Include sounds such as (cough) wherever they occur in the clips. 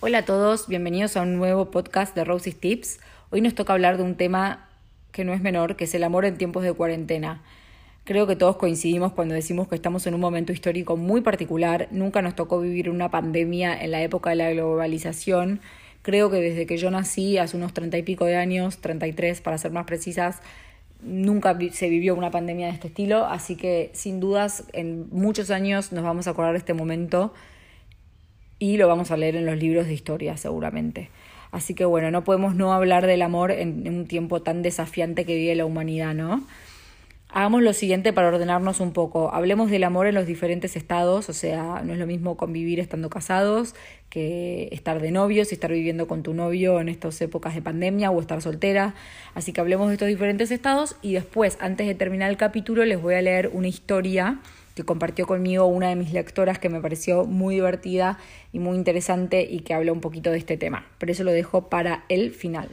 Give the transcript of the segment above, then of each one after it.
Hola a todos, bienvenidos a un nuevo podcast de Rosie's Tips. Hoy nos toca hablar de un tema que no es menor, que es el amor en tiempos de cuarentena. Creo que todos coincidimos cuando decimos que estamos en un momento histórico muy particular. Nunca nos tocó vivir una pandemia en la época de la globalización. Creo que desde que yo nací, hace unos treinta y pico de años, 33 para ser más precisas, nunca se vivió una pandemia de este estilo. Así que sin dudas, en muchos años nos vamos a acordar de este momento y lo vamos a leer en los libros de historia seguramente. Así que bueno, no podemos no hablar del amor en, un tiempo tan desafiante que vive la humanidad, ¿no? Hagamos lo siguiente para ordenarnos un poco. Hablemos del amor en los diferentes estados, o sea, no es lo mismo convivir estando casados que estar de novios y estar viviendo con tu novio en estas épocas de pandemia o estar soltera. Así que hablemos de estos diferentes estados y después, antes de terminar el capítulo, les voy a leer una historia que compartió conmigo una de mis lectoras que me pareció muy divertida y muy interesante y que habla un poquito de este tema. Pero eso lo dejo para el final.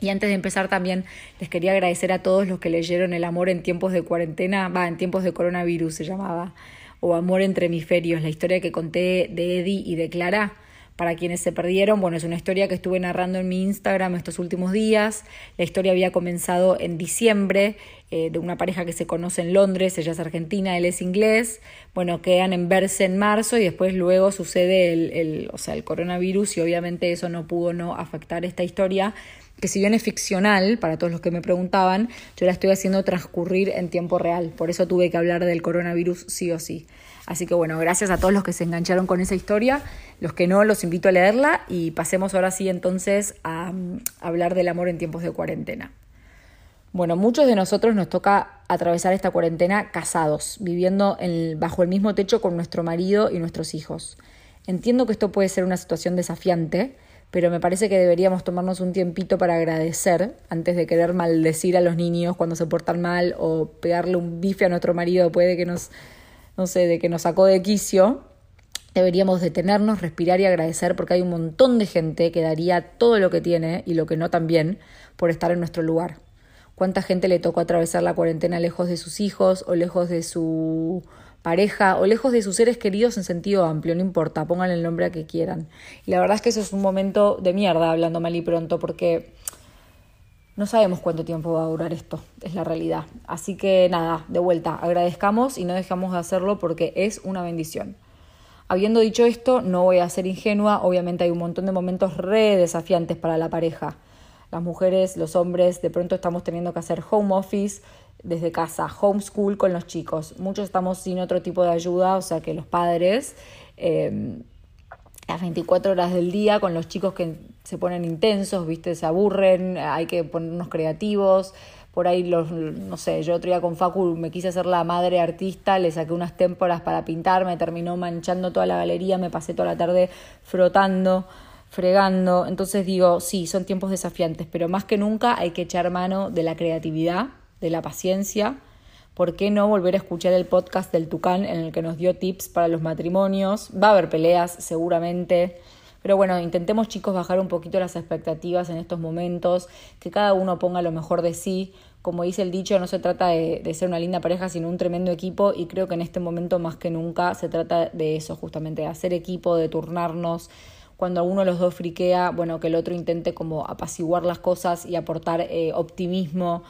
Y antes de empezar también les quería agradecer a todos los que leyeron El amor en tiempos de cuarentena, va, en tiempos de coronavirus se llamaba, o Amor entre hemisferios, la historia que conté de Eddie y de Clara para quienes se perdieron, bueno, es una historia que estuve narrando en mi Instagram estos últimos días. La historia había comenzado en diciembre eh, de una pareja que se conoce en Londres, ella es argentina, él es inglés. Bueno, quedan en verse en marzo y después luego sucede el, el, o sea, el coronavirus y obviamente eso no pudo no afectar esta historia que si bien es ficcional, para todos los que me preguntaban, yo la estoy haciendo transcurrir en tiempo real. Por eso tuve que hablar del coronavirus sí o sí. Así que bueno, gracias a todos los que se engancharon con esa historia. Los que no, los invito a leerla y pasemos ahora sí entonces a, mm, hablar del amor en tiempos de cuarentena. Bueno, muchos de nosotros nos toca atravesar esta cuarentena casados, viviendo bajo el mismo techo con nuestro marido y nuestros hijos. Entiendo que esto puede ser una situación desafiante, pero me parece que deberíamos tomarnos un tiempito para agradecer antes de querer maldecir a los niños cuando se portan mal o pegarle un bife a nuestro marido puede que nos no sé, de que nos sacó de quicio, deberíamos detenernos, respirar y agradecer porque hay un montón de gente que daría todo lo que tiene y lo que no también por estar en nuestro lugar. ¿Cuánta gente le tocó atravesar la cuarentena lejos de sus hijos o lejos de su pareja o lejos de sus seres queridos en sentido amplio? No importa, pongan el nombre a que quieran. Y la verdad es que eso es un momento de mierda, hablando mal y pronto, porque no sabemos cuánto tiempo va a durar esto, es la realidad. Así que nada, de vuelta, agradezcamos y no dejamos de hacerlo porque es una bendición. Habiendo dicho esto, no voy a ser ingenua, obviamente hay un montón de momentos re desafiantes para la pareja. Las mujeres, los hombres, de pronto estamos teniendo que hacer home office desde casa, homeschool con los chicos. Muchos estamos sin otro tipo de ayuda, o sea que los padres... Eh, las 24 horas del día con los chicos que se ponen intensos, ¿viste? Se aburren, hay que ponernos creativos. Por ahí, los, no sé, yo otro día con Facu me quise hacer la madre artista, le saqué unas témporas para pintar, me terminó manchando toda la galería, me pasé toda la tarde frotando, fregando. Entonces digo, sí, son tiempos desafiantes, pero más que nunca hay que echar mano de la creatividad, de la paciencia ¿por qué no volver a escuchar el podcast del Tucán en el que nos dio tips para los matrimonios? Va a haber peleas seguramente. Pero bueno, intentemos chicos bajar un poquito las expectativas en estos momentos, que cada uno ponga lo mejor de sí. Como dice el dicho, no se trata de, ser una linda pareja, sino un tremendo equipo y creo que en este momento más que nunca se trata de eso, justamente, de hacer equipo, de turnarnos. Cuando uno de los dos friquea, bueno, que el otro intente como apaciguar las cosas y aportar eh, optimismo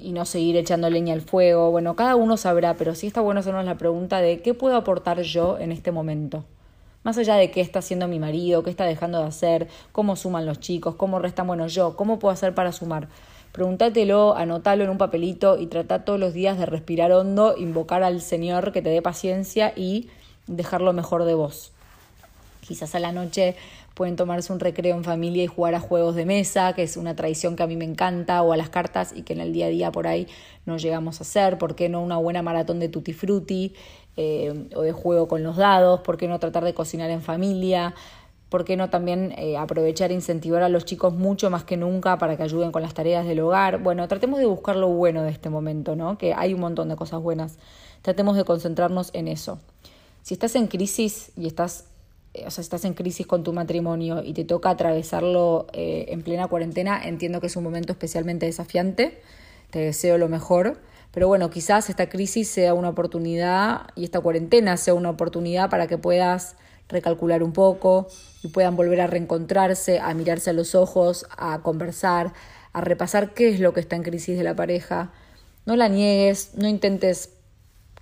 y no seguir echando leña al fuego. Bueno, cada uno sabrá, pero sí está bueno hacernos la pregunta de qué puedo aportar yo en este momento. Más allá de qué está haciendo mi marido, qué está dejando de hacer, cómo suman los chicos, cómo restan, bueno, yo, cómo puedo hacer para sumar. Pregúntatelo, anótalo en un papelito y trata todos los días de respirar hondo, invocar al Señor que te dé paciencia y dejar lo mejor de vos. Quizás a la noche pueden tomarse un recreo en familia y jugar a juegos de mesa, que es una tradición que a mí me encanta, o a las cartas y que en el día a día por ahí no llegamos a hacer, ¿por qué no una buena maratón de tutti frutti eh, o de juego con los dados? ¿Por qué no tratar de cocinar en familia? ¿Por qué no también eh, aprovechar e incentivar a los chicos mucho más que nunca para que ayuden con las tareas del hogar? Bueno, tratemos de buscar lo bueno de este momento, ¿no? Que hay un montón de cosas buenas. Tratemos de concentrarnos en eso. Si estás en crisis y estás o sea, estás en crisis con tu matrimonio y te toca atravesarlo eh, en plena cuarentena, entiendo que es un momento especialmente desafiante, te deseo lo mejor, pero bueno, quizás esta crisis sea una oportunidad y esta cuarentena sea una oportunidad para que puedas recalcular un poco y puedan volver a reencontrarse, a mirarse a los ojos, a conversar, a repasar qué es lo que está en crisis de la pareja. No la niegues, no intentes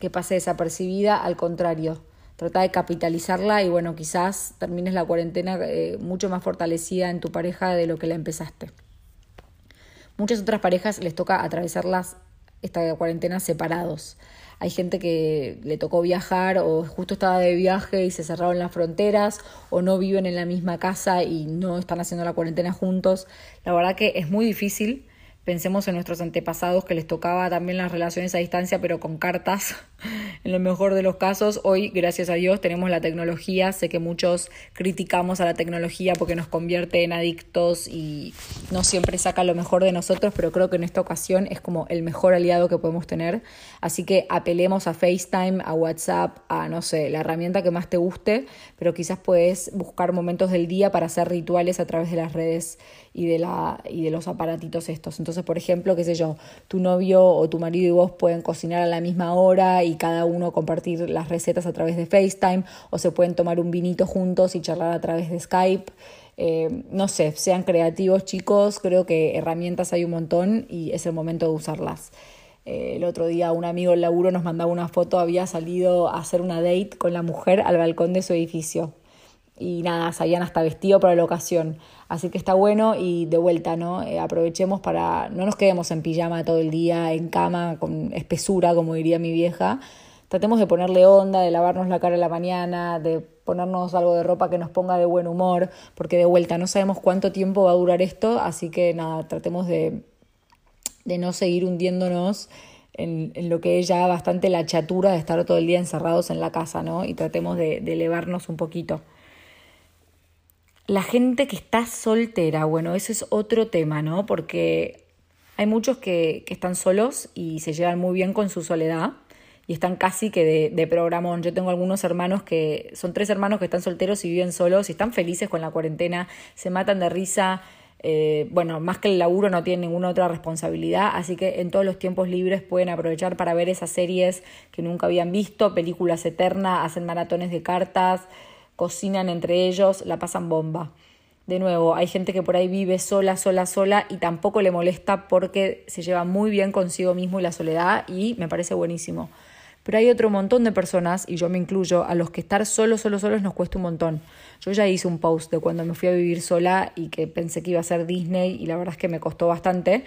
que pase desapercibida, al contrario, trata de capitalizarla y bueno, quizás termines la cuarentena eh, mucho más fortalecida en tu pareja de lo que la empezaste. Muchas otras parejas les toca atravesarlas esta cuarentena separados. Hay gente que le tocó viajar o justo estaba de viaje y se cerraron las fronteras o no viven en la misma casa y no están haciendo la cuarentena juntos. La verdad que es muy difícil Pensemos en nuestros antepasados que les tocaba también las relaciones a distancia, pero con cartas. En lo mejor de los casos, hoy, gracias a Dios, tenemos la tecnología. Sé que muchos criticamos a la tecnología porque nos convierte en adictos y no siempre saca lo mejor de nosotros, pero creo que en esta ocasión es como el mejor aliado que podemos tener. Así que apelemos a FaceTime, a WhatsApp, a no sé, la herramienta que más te guste, pero quizás puedes buscar momentos del día para hacer rituales a través de las redes y de, la, y de los aparatitos estos. Entonces, por ejemplo, qué sé yo, tu novio o tu marido y vos pueden cocinar a la misma hora y cada uno compartir las recetas a través de FaceTime o se pueden tomar un vinito juntos y charlar a través de Skype. Eh, no sé, sean creativos chicos, creo que herramientas hay un montón y es el momento de usarlas. Eh, el otro día un amigo del laburo nos mandaba una foto, había salido a hacer una date con la mujer al balcón de su edificio y nada, salían hasta vestido para la ocasión. Así que está bueno y de vuelta, ¿no? Eh, aprovechemos para, no nos quedemos en pijama todo el día, en cama, con espesura, como diría mi vieja. Tratemos de ponerle onda, de lavarnos la cara a la mañana, de ponernos algo de ropa que nos ponga de buen humor, porque de vuelta no sabemos cuánto tiempo va a durar esto, así que nada, tratemos de, de no seguir hundiéndonos en, en, lo que es ya bastante la chatura de estar todo el día encerrados en la casa, ¿no? Y tratemos de, de elevarnos un poquito. La gente que está soltera, bueno, ese es otro tema, ¿no? Porque hay muchos que, que están solos y se llevan muy bien con su soledad y están casi que de, de, programón. Yo tengo algunos hermanos que son tres hermanos que están solteros y viven solos y están felices con la cuarentena, se matan de risa. Eh, bueno, más que el laburo no tienen ninguna otra responsabilidad, así que en todos los tiempos libres pueden aprovechar para ver esas series que nunca habían visto, películas eternas, hacen maratones de cartas, cocinan entre ellos, la pasan bomba. De nuevo, hay gente que por ahí vive sola, sola, sola y tampoco le molesta porque se lleva muy bien consigo mismo y la soledad y me parece buenísimo. Pero hay otro montón de personas, y yo me incluyo, a los que estar solos, solos, solos nos cuesta un montón. Yo ya hice un post de cuando me fui a vivir sola y que pensé que iba a ser Disney y la verdad es que me costó bastante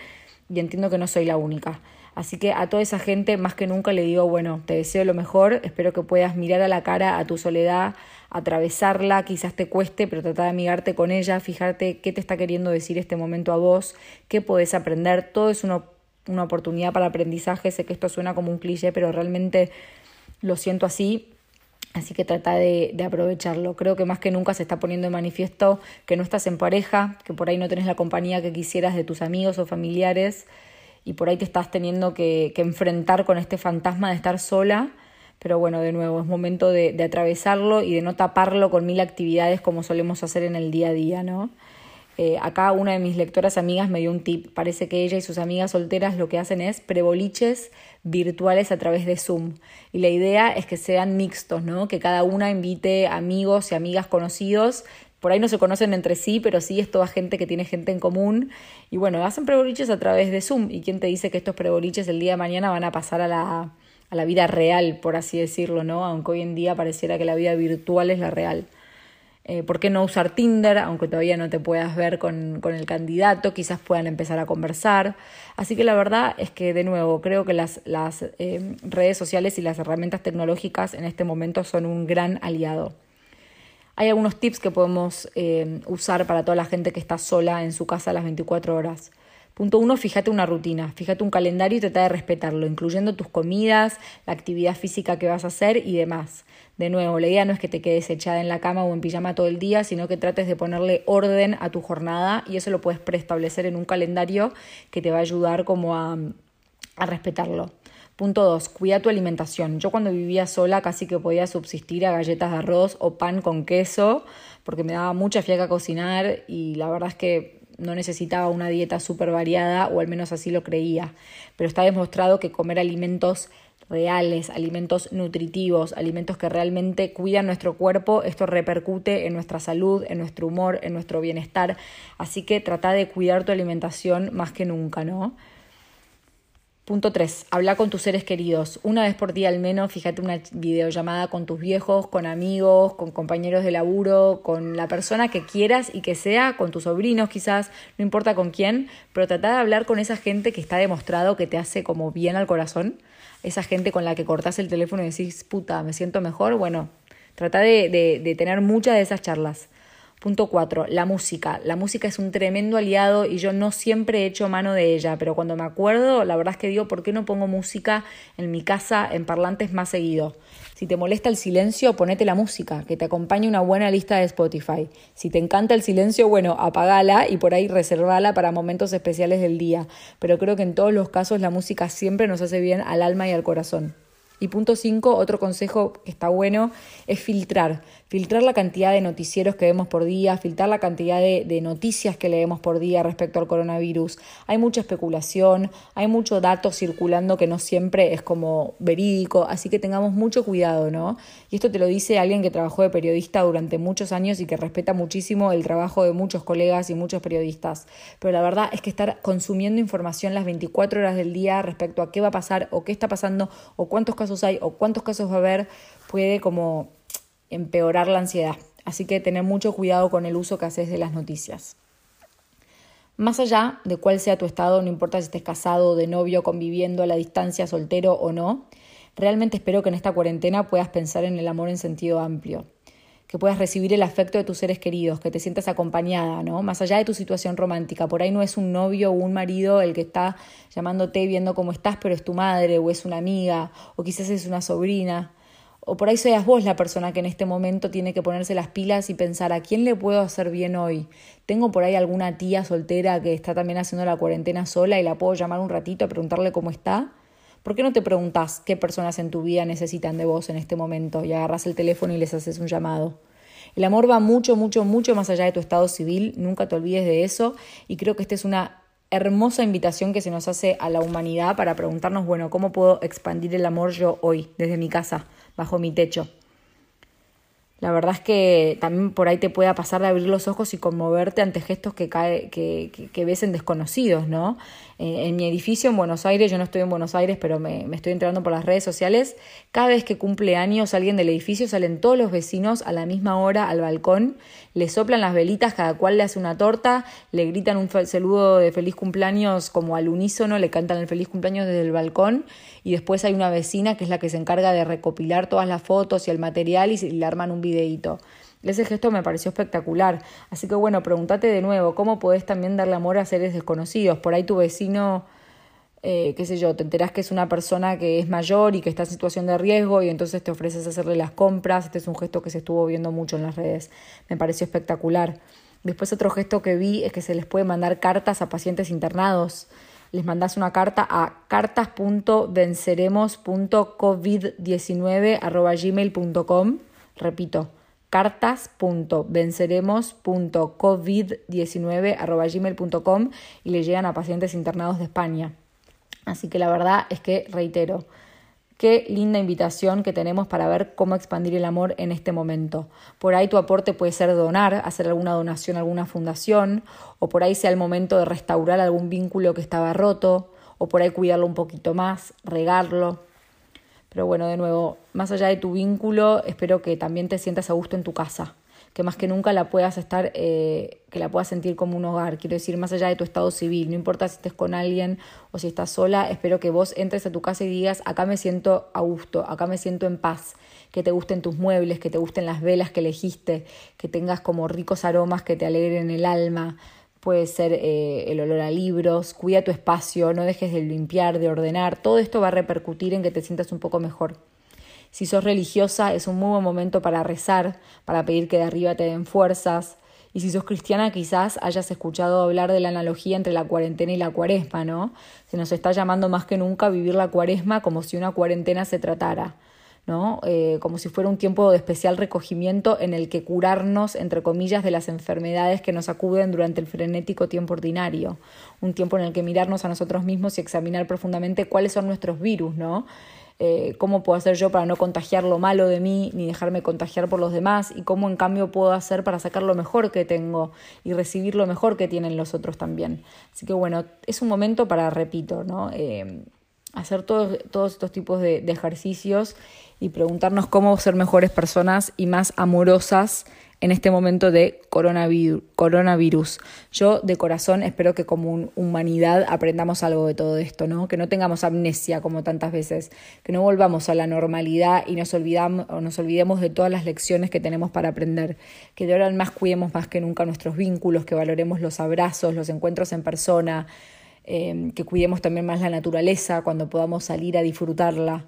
y entiendo que no soy la única. Así que a toda esa gente más que nunca le digo, bueno, te deseo lo mejor, espero que puedas mirar a la cara a tu soledad, atravesarla, quizás te cueste, pero trata de amigarte con ella, fijarte qué te está queriendo decir este momento a vos, qué podés aprender, todo es una, una oportunidad para aprendizaje, sé que esto suena como un cliché, pero realmente lo siento así, Así que trata de, de, aprovecharlo. Creo que más que nunca se está poniendo en manifiesto que no estás en pareja, que por ahí no tenés la compañía que quisieras de tus amigos o familiares y por ahí te estás teniendo que, que enfrentar con este fantasma de estar sola. Pero bueno, de nuevo, es momento de, atravesarlo y de no taparlo con mil actividades como solemos hacer en el día a día, ¿no? Eh, acá una de mis lectoras amigas me dio un tip. Parece que ella y sus amigas solteras lo que hacen es preboliches virtuales a través de Zoom. Y la idea es que sean mixtos, ¿no? Que cada una invite amigos y amigas conocidos. Por ahí no se conocen entre sí, pero sí es toda gente que tiene gente en común. Y bueno, hacen preboliches a través de Zoom. ¿Y quién te dice que estos preboliches el día de mañana van a pasar a la, la vida real, por así decirlo, ¿no? Aunque hoy en día pareciera que la vida virtual es la real. Eh, ¿Por qué no usar Tinder? Aunque todavía no te puedas ver con, con, el candidato, quizás puedan empezar a conversar. Así que la verdad es que, de nuevo, creo que las, las eh, redes sociales y las herramientas tecnológicas en este momento son un gran aliado. Hay algunos tips que podemos eh, usar para toda la gente que está sola en su casa a las 24 horas. Punto uno, fíjate una rutina, fíjate un calendario y trata de respetarlo, incluyendo tus comidas, la actividad física que vas a hacer y demás. De nuevo, la idea no es que te quedes echada en la cama o en pijama todo el día, sino que trates de ponerle orden a tu jornada y eso lo puedes preestablecer en un calendario que te va a ayudar como a, a respetarlo. Punto 2. Cuida tu alimentación. Yo cuando vivía sola casi que podía subsistir a galletas de arroz o pan con queso porque me daba mucha fiaca cocinar y la verdad es que no necesitaba una dieta súper variada, o al menos así lo creía. Pero está demostrado que comer alimentos reales, alimentos nutritivos, alimentos que realmente cuidan nuestro cuerpo, esto repercute en nuestra salud, en nuestro humor, en nuestro bienestar. Así que trata de cuidar tu alimentación más que nunca, ¿no? Punto 3. Habla con tus seres queridos. Una vez por día al menos, fíjate una videollamada con tus viejos, con amigos, con compañeros de laburo, con la persona que quieras y que sea, con tus sobrinos quizás, no importa con quién, pero trata de hablar con esa gente que está demostrado que te hace como bien al corazón. Esa gente con la que cortás el teléfono y decís, puta, me siento mejor. Bueno, trata de, tener muchas de esas charlas. Punto 4. La música. La música es un tremendo aliado y yo no siempre he hecho mano de ella, pero cuando me acuerdo, la verdad es que digo, ¿por qué no pongo música en mi casa en parlantes más seguido? Si te molesta el silencio, ponete la música, que te acompañe una buena lista de Spotify. Si te encanta el silencio, bueno, apagala y por ahí reservala para momentos especiales del día. Pero creo que en todos los casos la música siempre nos hace bien al alma y al corazón. Y punto 5, otro consejo que está bueno, es filtrar. Filtrar la cantidad de noticieros que vemos por día, filtrar la cantidad de, de, noticias que leemos por día respecto al coronavirus. Hay mucha especulación, hay mucho dato circulando que no siempre es como verídico, así que tengamos mucho cuidado, ¿no? Y esto te lo dice alguien que trabajó de periodista durante muchos años y que respeta muchísimo el trabajo de muchos colegas y muchos periodistas. Pero la verdad es que estar consumiendo información las 24 horas del día respecto a qué va a pasar o qué está pasando o cuántos casos hay o cuántos casos va a haber, puede como empeorar la ansiedad. Así que tener mucho cuidado con el uso que haces de las noticias. Más allá de cuál sea tu estado, no importa si estés casado, de novio, conviviendo a la distancia, soltero o no, realmente espero que en esta cuarentena puedas pensar en el amor en sentido amplio que puedas recibir el afecto de tus seres queridos, que te sientas acompañada, ¿no? Más allá de tu situación romántica. Por ahí no es un novio o un marido el que está llamándote viendo cómo estás, pero es tu madre o es una amiga o quizás es una sobrina. O por ahí seas vos la persona que en este momento tiene que ponerse las pilas y pensar a quién le puedo hacer bien hoy. Tengo por ahí alguna tía soltera que está también haciendo la cuarentena sola y la puedo llamar un ratito a preguntarle cómo está. ¿Por qué no te preguntas qué personas en tu vida necesitan de vos en este momento y agarras el teléfono y les haces un llamado? El amor va mucho, mucho, mucho más allá de tu estado civil, nunca te olvides de eso y creo que esta es una hermosa invitación que se nos hace a la humanidad para preguntarnos, bueno, ¿cómo puedo expandir el amor yo hoy, desde mi casa, bajo mi techo? La verdad es que también por ahí te pueda pasar de abrir los ojos y conmoverte ante gestos que, cae, que, que, ves en desconocidos, ¿no? Eh, en mi edificio en Buenos Aires, yo no estoy en Buenos Aires, pero me, me, estoy enterando por las redes sociales, cada vez que cumple años alguien del edificio, salen todos los vecinos a la misma hora al balcón, le soplan las velitas, cada cual le hace una torta, le gritan un saludo de feliz cumpleaños como al unísono, le cantan el feliz cumpleaños desde el balcón y después hay una vecina que es la que se encarga de recopilar todas las fotos y el material y le arman un Ese gesto me pareció espectacular. Así que bueno, pregúntate de nuevo, ¿cómo podés también darle amor a seres desconocidos? Por ahí tu vecino, eh, qué sé yo, te enterás que es una persona que es mayor y que está en situación de riesgo y entonces te ofreces hacerle las compras. Este es un gesto que se estuvo viendo mucho en las redes. Me pareció espectacular. Después otro gesto que vi es que se les puede mandar cartas a pacientes internados les mandas una carta a cartas.venceremos.covid19.gmail.com. Repito, cartas.venceremos.covid19.gmail.com y le llegan a pacientes internados de España. Así que la verdad es que, reitero, Qué linda invitación que tenemos para ver cómo expandir el amor en este momento. Por ahí tu aporte puede ser donar, hacer alguna donación a alguna fundación, o por ahí sea el momento de restaurar algún vínculo que estaba roto, o por ahí cuidarlo un poquito más, regarlo. Pero bueno, de nuevo, más allá de tu vínculo, espero que también te sientas a gusto en tu casa que más que nunca la puedas estar, eh, que la puedas sentir como un hogar. Quiero decir, más allá de tu estado civil, no importa si estés con alguien o si estás sola, espero que vos entres a tu casa y digas, acá me siento a gusto, acá me siento en paz, que te gusten tus muebles, que te gusten las velas que elegiste, que tengas como ricos aromas que te alegren el alma. Puede ser eh, el olor a libros, cuida tu espacio, no dejes de limpiar, de ordenar. Todo esto va a repercutir en que te sientas un poco mejor. Si sos religiosa, es un muy buen momento para rezar, para pedir que de arriba te den fuerzas. Y si sos cristiana, quizás hayas escuchado hablar de la analogía entre la cuarentena y la cuaresma, ¿no? Se nos está llamando más que nunca a vivir la cuaresma como si una cuarentena se tratara. ¿No? Eh, como si fuera un tiempo de especial recogimiento en el que curarnos, entre comillas, de las enfermedades que nos acuden durante el frenético tiempo ordinario. Un tiempo en el que mirarnos a nosotros mismos y examinar profundamente cuáles son nuestros virus, ¿no? eh, cómo puedo hacer yo para no contagiar lo malo de mí ni dejarme contagiar por los demás y cómo en cambio puedo hacer para sacar lo mejor que tengo y recibir lo mejor que tienen los otros también. Así que bueno, es un momento para, repito, ¿no? Eh, hacer todos, todos estos tipos de ejercicios y preguntarnos cómo ser mejores personas y más amorosas en este momento de coronavirus. Yo de corazón espero que como humanidad aprendamos algo de todo esto, ¿no? Que no tengamos amnesia como tantas veces, que no volvamos a la normalidad y nos, olvidamos, nos olvidemos de todas las lecciones que tenemos para aprender, que de ahora en más cuidemos más que nunca nuestros vínculos, que valoremos los abrazos, los encuentros en persona, eh, que cuidemos también más la naturaleza cuando podamos salir a disfrutarla.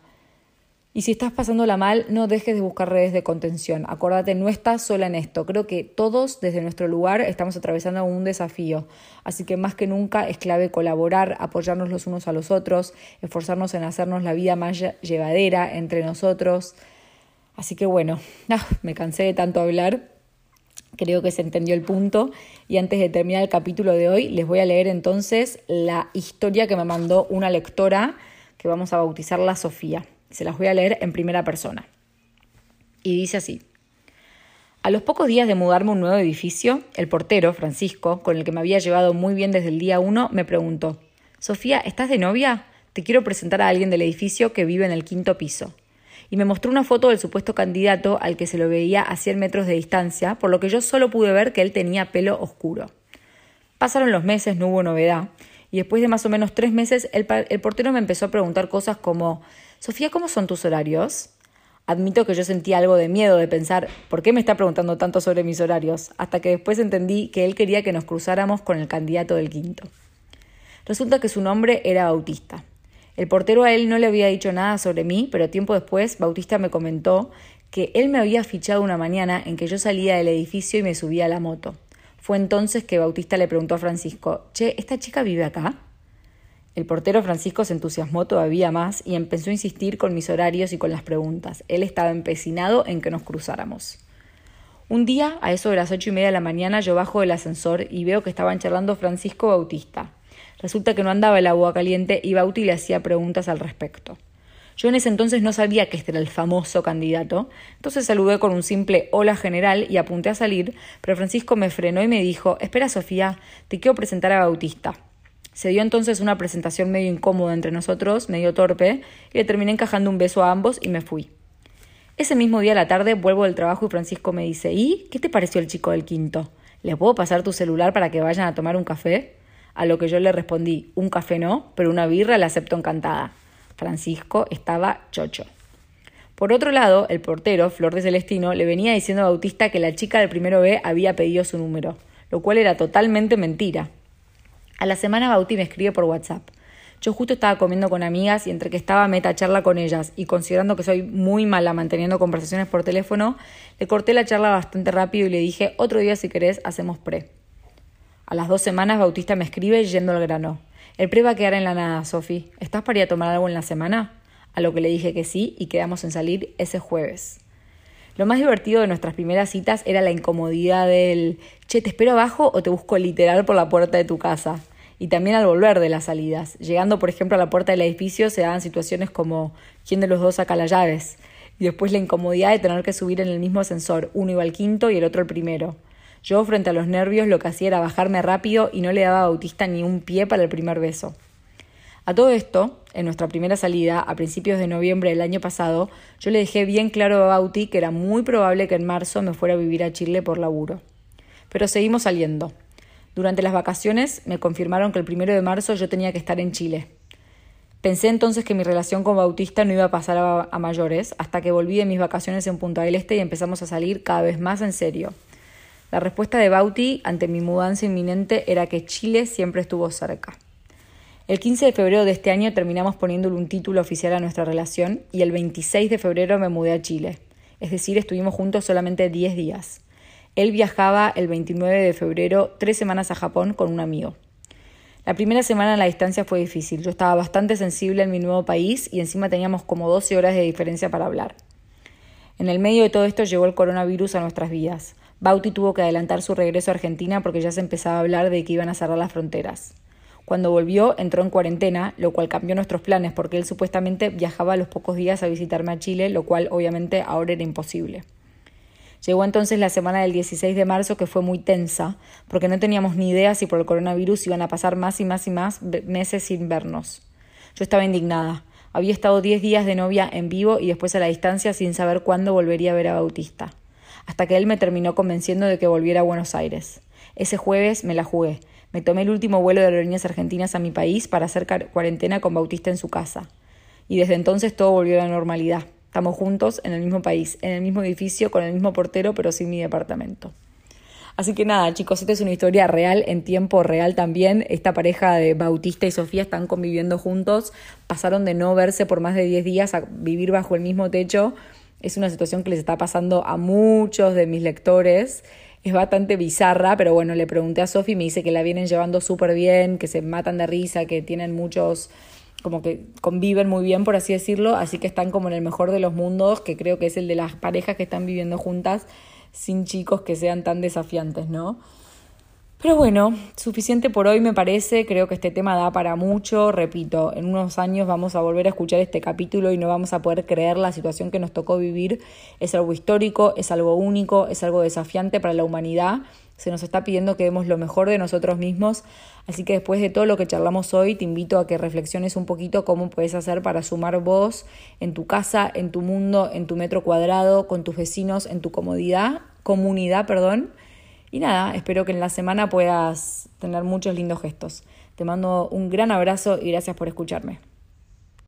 Y si estás pasándola mal, no dejes de buscar redes de contención. Acuérdate, no estás sola en esto. Creo que todos desde nuestro lugar estamos atravesando un desafío. Así que más que nunca es clave colaborar, apoyarnos los unos a los otros, esforzarnos en hacernos la vida más llevadera entre nosotros. Así que bueno, (laughs) ah, me cansé de tanto hablar. Creo que se entendió el punto. Y antes de terminar el capítulo de hoy, les voy a leer entonces la historia que me mandó una lectora que vamos a bautizarla Sofía. Se las voy a leer en primera persona. Y dice así. A los pocos días de mudarme a un nuevo edificio, el portero, Francisco, con el que me había llevado muy bien desde el día uno, me preguntó, Sofía, ¿estás de novia? Te quiero presentar a alguien del edificio que vive en el quinto piso. Y me mostró una foto del supuesto candidato al que se lo veía a 100 metros de distancia, por lo que yo solo pude ver que él tenía pelo oscuro. Pasaron los meses, no hubo novedad, y después de más o menos tres meses el portero me empezó a preguntar cosas como Sofía, ¿cómo son tus horarios? Admito que yo sentía algo de miedo de pensar, ¿por qué me está preguntando tanto sobre mis horarios? Hasta que después entendí que él quería que nos cruzáramos con el candidato del quinto. Resulta que su nombre era Bautista. El portero a él no le había dicho nada sobre mí, pero tiempo después Bautista me comentó que él me había fichado una mañana en que yo salía del edificio y me subía a la moto. Fue entonces que Bautista le preguntó a Francisco, Che, ¿esta chica vive acá? El portero Francisco se entusiasmó todavía más y empezó a insistir con mis horarios y con las preguntas. Él estaba empecinado en que nos cruzáramos. Un día, a eso de las ocho y media de la mañana, yo bajo del ascensor y veo que estaban charlando Francisco Bautista. Resulta que no andaba el agua caliente y Bauti le hacía preguntas al respecto. Yo en ese entonces no sabía que este era el famoso candidato, entonces saludé con un simple hola general y apunté a salir, pero Francisco me frenó y me dijo Espera, Sofía, te quiero presentar a Bautista. Se dio entonces una presentación medio incómoda entre nosotros, medio torpe, y le terminé encajando un beso a ambos y me fui. Ese mismo día a la tarde vuelvo del trabajo y Francisco me dice, ¿y qué te pareció el chico del quinto? ¿Le puedo pasar tu celular para que vayan a tomar un café? A lo que yo le respondí, un café no, pero una birra la acepto encantada. Francisco estaba chocho. Por otro lado, el portero, Flor de Celestino, le venía diciendo a Bautista que la chica del primero B había pedido su número, lo cual era totalmente mentira. A la semana Bauti me escribe por WhatsApp. Yo justo estaba comiendo con amigas y entre que estaba meta charla con ellas y considerando que soy muy mala manteniendo conversaciones por teléfono, le corté la charla bastante rápido y le dije, otro día si querés hacemos pre. A las dos semanas Bautista me escribe yendo al grano. El pre va a quedar en la nada, Sofi. ¿Estás para ir a tomar algo en la semana? A lo que le dije que sí y quedamos en salir ese jueves. Lo más divertido de nuestras primeras citas era la incomodidad del, che, te espero abajo o te busco literal por la puerta de tu casa. Y también al volver de las salidas. Llegando, por ejemplo, a la puerta del edificio se daban situaciones como, ¿quién de los dos saca las llaves? Y después la incomodidad de tener que subir en el mismo ascensor, uno iba al quinto y el otro al primero. Yo, frente a los nervios, lo que hacía era bajarme rápido y no le daba a Bautista ni un pie para el primer beso. A todo esto, en nuestra primera salida, a principios de noviembre del año pasado, yo le dejé bien claro a Bauti que era muy probable que en marzo me fuera a vivir a Chile por laburo. Pero seguimos saliendo. Durante las vacaciones me confirmaron que el primero de marzo yo tenía que estar en Chile. Pensé entonces que mi relación con Bautista no iba a pasar a, mayores, hasta que volví de mis vacaciones en Punta del Este y empezamos a salir cada vez más en serio. La respuesta de Bauti ante mi mudanza inminente era que Chile siempre estuvo cerca. El 15 de febrero de este año terminamos poniéndole un título oficial a nuestra relación y el 26 de febrero me mudé a Chile. Es decir, estuvimos juntos solamente 10 días. Él viajaba el 29 de febrero tres semanas a Japón con un amigo. La primera semana en la distancia fue difícil. Yo estaba bastante sensible en mi nuevo país y encima teníamos como 12 horas de diferencia para hablar. En el medio de todo esto llegó el coronavirus a nuestras vidas. Bauti tuvo que adelantar su regreso a Argentina porque ya se empezaba a hablar de que iban a cerrar las fronteras. Cuando volvió entró en cuarentena, lo cual cambió nuestros planes porque él supuestamente viajaba a los pocos días a visitarme a Chile, lo cual obviamente ahora era imposible. Llegó entonces la semana del 16 de marzo que fue muy tensa, porque no teníamos ni idea si por el coronavirus iban a pasar más y más y más meses sin vernos. Yo estaba indignada. Había estado 10 días de novia en vivo y después a la distancia sin saber cuándo volvería a ver a Bautista. Hasta que él me terminó convenciendo de que volviera a Buenos Aires. Ese jueves me la jugué. Me tomé el último vuelo de aerolíneas argentinas a mi país para hacer cuarentena con Bautista en su casa. Y desde entonces todo volvió a la normalidad. Estamos juntos en el mismo país, en el mismo edificio, con el mismo portero, pero sin mi departamento. Así que nada, chicos, esta es una historia real, en tiempo real también. Esta pareja de Bautista y Sofía están conviviendo juntos, pasaron de no verse por más de 10 días a vivir bajo el mismo techo. Es una situación que les está pasando a muchos de mis lectores. Es bastante bizarra, pero bueno, le pregunté a Sofía y me dice que la vienen llevando súper bien, que se matan de risa, que tienen muchos como que conviven muy bien, por así decirlo, así que están como en el mejor de los mundos, que creo que es el de las parejas que están viviendo juntas sin chicos que sean tan desafiantes, ¿no? Pero bueno, suficiente por hoy me parece, creo que este tema da para mucho, repito, en unos años vamos a volver a escuchar este capítulo y no vamos a poder creer la situación que nos tocó vivir, es algo histórico, es algo único, es algo desafiante para la humanidad se nos está pidiendo que demos lo mejor de nosotros mismos, así que después de todo lo que charlamos hoy, te invito a que reflexiones un poquito cómo puedes hacer para sumar vos en tu casa, en tu mundo, en tu metro cuadrado, con tus vecinos, en tu comodidad, comunidad, perdón. Y nada, espero que en la semana puedas tener muchos lindos gestos. Te mando un gran abrazo y gracias por escucharme.